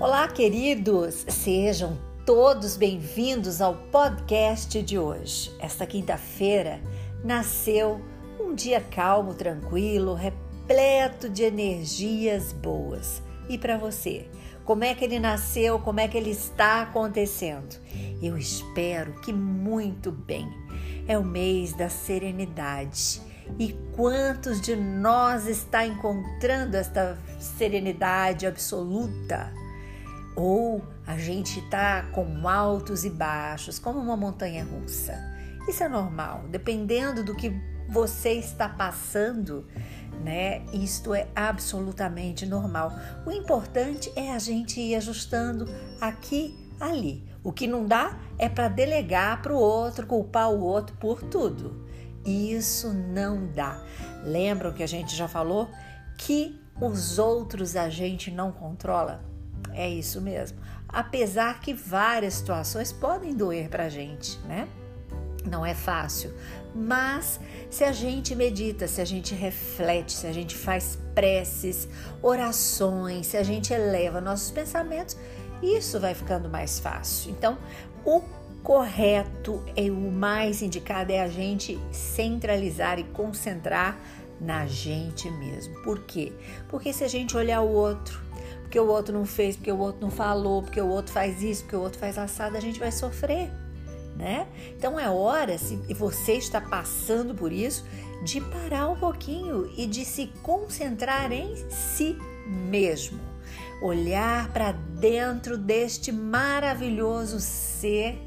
Olá, queridos! Sejam todos bem-vindos ao podcast de hoje. Esta quinta-feira nasceu um dia calmo, tranquilo, repleto de energias boas. E para você, como é que ele nasceu? Como é que ele está acontecendo? Eu espero que muito bem. É o mês da serenidade. E quantos de nós está encontrando esta serenidade absoluta? Ou a gente está com altos e baixos, como uma montanha russa. Isso é normal, dependendo do que você está passando, né? Isto é absolutamente normal. O importante é a gente ir ajustando aqui, ali. O que não dá é para delegar para o outro, culpar o outro por tudo. Isso não dá. Lembram que a gente já falou que os outros a gente não controla? É isso mesmo. Apesar que várias situações podem doer para a gente, né? Não é fácil, mas se a gente medita, se a gente reflete, se a gente faz preces, orações, se a gente eleva nossos pensamentos, isso vai ficando mais fácil. Então, o correto e o mais indicado é a gente centralizar e concentrar na gente mesmo. Por quê? Porque se a gente olhar o outro, porque o outro não fez, porque o outro não falou, porque o outro faz isso, porque o outro faz assado, a gente vai sofrer, né? Então é hora, se você está passando por isso, de parar um pouquinho e de se concentrar em si mesmo. Olhar para dentro deste maravilhoso ser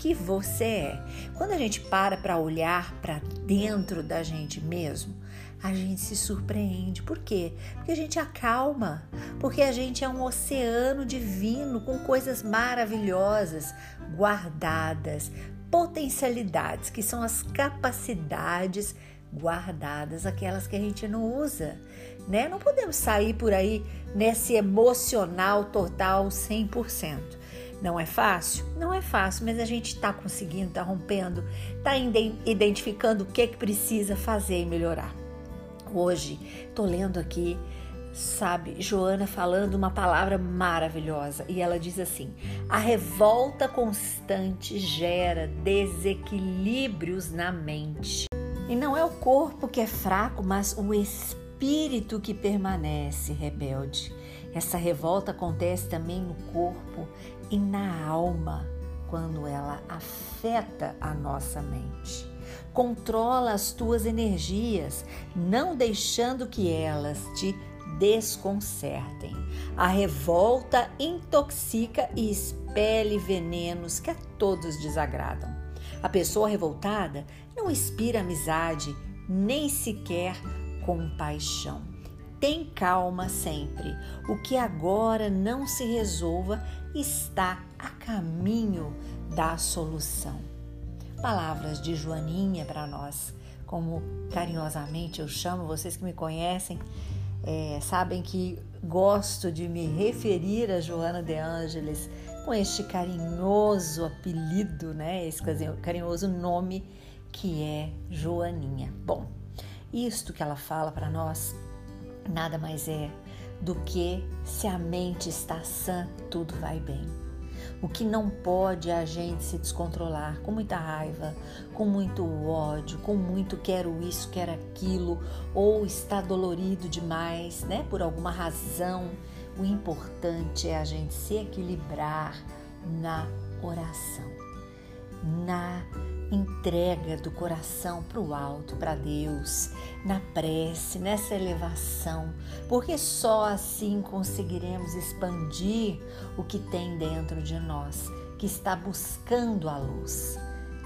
que você é. Quando a gente para para olhar para dentro da gente mesmo, a gente se surpreende. Por quê? Porque a gente acalma, porque a gente é um oceano divino com coisas maravilhosas guardadas, potencialidades, que são as capacidades guardadas, aquelas que a gente não usa, né? Não podemos sair por aí nesse emocional total 100%. Não é fácil? Não é fácil, mas a gente está conseguindo, está rompendo, está identificando o que, que precisa fazer e melhorar. Hoje, estou lendo aqui, sabe, Joana falando uma palavra maravilhosa e ela diz assim: a revolta constante gera desequilíbrios na mente. E não é o corpo que é fraco, mas o espírito que permanece rebelde. Essa revolta acontece também no corpo e na alma, quando ela afeta a nossa mente. Controla as tuas energias, não deixando que elas te desconcertem. A revolta intoxica e expele venenos que a todos desagradam. A pessoa revoltada não inspira amizade, nem sequer compaixão. Tem calma sempre. O que agora não se resolva está a caminho da solução palavras de Joaninha para nós, como carinhosamente eu chamo, vocês que me conhecem é, sabem que gosto de me referir a Joana de Ângeles com este carinhoso apelido, né? Esse carinhoso nome que é Joaninha. Bom, isto que ela fala para nós nada mais é do que se a mente está sã, tudo vai bem. O que não pode é a gente se descontrolar com muita raiva, com muito ódio, com muito quero isso, quero aquilo, ou está dolorido demais, né? Por alguma razão. O importante é a gente se equilibrar na oração, na entrega do coração para o alto, para Deus, na prece, nessa elevação, porque só assim conseguiremos expandir o que tem dentro de nós, que está buscando a luz.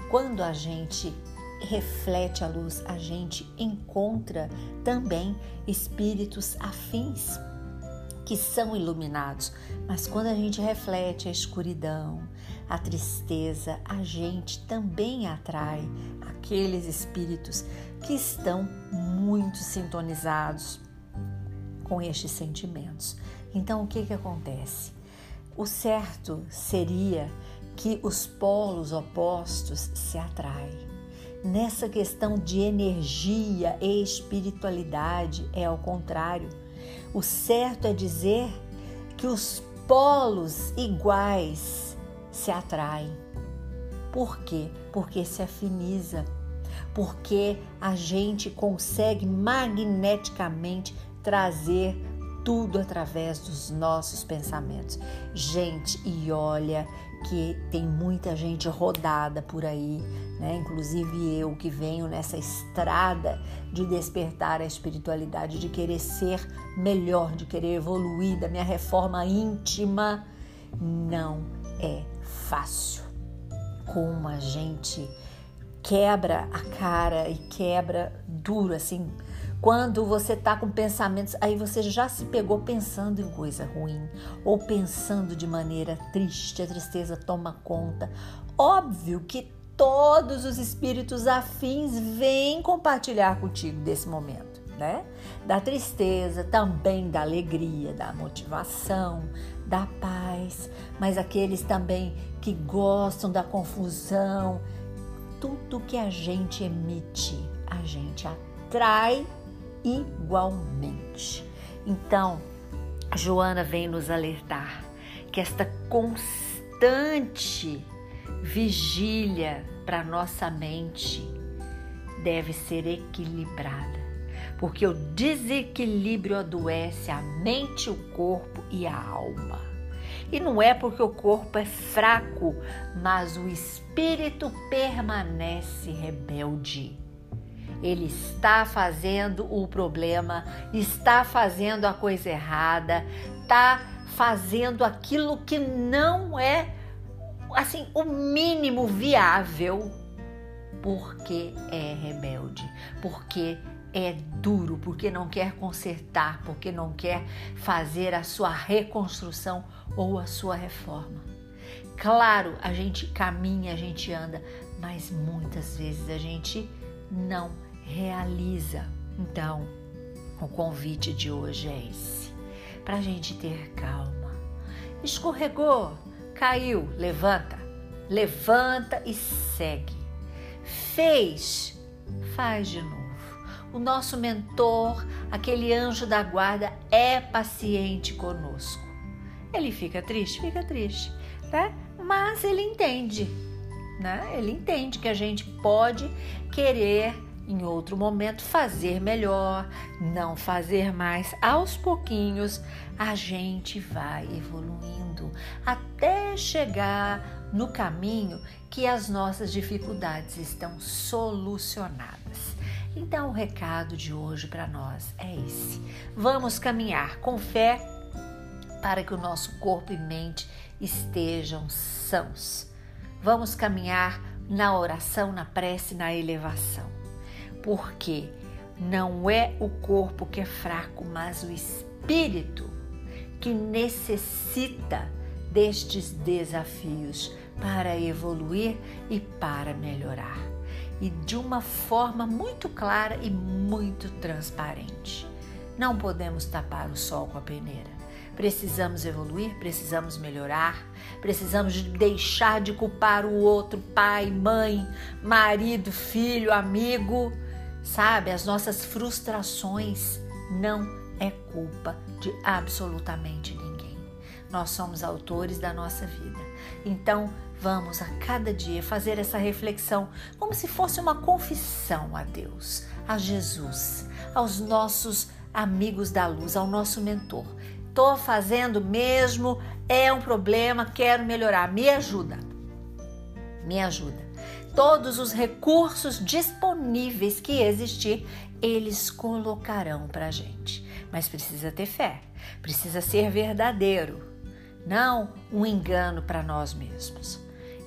Quando a gente reflete a luz, a gente encontra também espíritos afins que são iluminados. Mas quando a gente reflete a escuridão, a tristeza, a gente também atrai aqueles espíritos que estão muito sintonizados com estes sentimentos. Então, o que, que acontece? O certo seria que os polos opostos se atraem. Nessa questão de energia e espiritualidade, é ao contrário. O certo é dizer que os polos iguais se atraem. Por quê? Porque se afiniza. Porque a gente consegue magneticamente trazer tudo através dos nossos pensamentos. Gente, e olha que tem muita gente rodada por aí, né? Inclusive eu que venho nessa estrada de despertar a espiritualidade, de querer ser melhor, de querer evoluir da minha reforma íntima, não é fácil. Como a gente quebra a cara e quebra duro assim, quando você tá com pensamentos, aí você já se pegou pensando em coisa ruim ou pensando de maneira triste, a tristeza toma conta. Óbvio que todos os espíritos afins vêm compartilhar contigo desse momento, né? Da tristeza, também da alegria, da motivação, da paz, mas aqueles também que gostam da confusão, tudo que a gente emite, a gente atrai igualmente. Então, Joana vem nos alertar que esta constante vigília para nossa mente deve ser equilibrada, porque o desequilíbrio adoece a mente, o corpo e a alma. E não é porque o corpo é fraco, mas o espírito permanece rebelde. Ele está fazendo o problema, está fazendo a coisa errada, está fazendo aquilo que não é assim o mínimo viável porque é rebelde, porque é duro, porque não quer consertar, porque não quer fazer a sua reconstrução ou a sua reforma. Claro, a gente caminha, a gente anda, mas muitas vezes a gente não realiza. Então, o convite de hoje é esse: para a gente ter calma. Escorregou, caiu, levanta, levanta e segue. Fez, faz de novo. O nosso mentor, aquele anjo da guarda, é paciente conosco. Ele fica triste, fica triste, né? Mas ele entende, né? Ele entende que a gente pode querer em outro momento fazer melhor, não fazer mais. Aos pouquinhos a gente vai evoluindo até chegar no caminho que as nossas dificuldades estão solucionadas. Então, o recado de hoje para nós é esse: vamos caminhar com fé para que o nosso corpo e mente estejam sãos. Vamos caminhar na oração, na prece, na elevação porque não é o corpo que é fraco, mas o espírito que necessita destes desafios para evoluir e para melhorar. E de uma forma muito clara e muito transparente. Não podemos tapar o sol com a peneira. Precisamos evoluir, precisamos melhorar, precisamos deixar de culpar o outro, pai, mãe, marido, filho, amigo Sabe, as nossas frustrações não é culpa de absolutamente ninguém. Nós somos autores da nossa vida. Então, vamos a cada dia fazer essa reflexão como se fosse uma confissão a Deus, a Jesus, aos nossos amigos da luz, ao nosso mentor. Estou fazendo mesmo, é um problema, quero melhorar, me ajuda. Me ajuda todos os recursos disponíveis que existir, eles colocarão para gente. Mas precisa ter fé, precisa ser verdadeiro, não um engano para nós mesmos.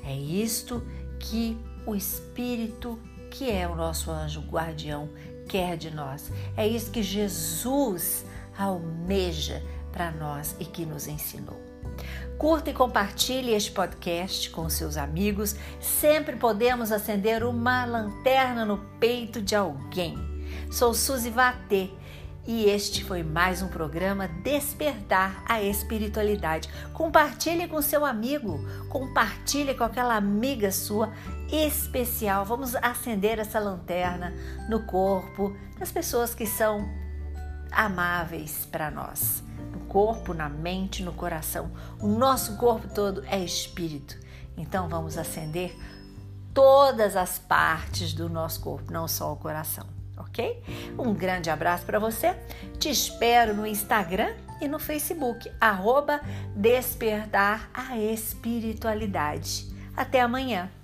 É isto que o Espírito, que é o nosso anjo guardião, quer de nós. É isso que Jesus almeja para nós e que nos ensinou. Curta e compartilhe este podcast com seus amigos. Sempre podemos acender uma lanterna no peito de alguém. Sou Suzy Vatê e este foi mais um programa Despertar a Espiritualidade. Compartilhe com seu amigo, compartilhe com aquela amiga sua especial. Vamos acender essa lanterna no corpo das pessoas que são amáveis para nós corpo, na mente, no coração. O nosso corpo todo é espírito. Então vamos acender todas as partes do nosso corpo, não só o coração, ok? Um grande abraço para você. Te espero no Instagram e no Facebook, arroba Despertar a Espiritualidade. Até amanhã!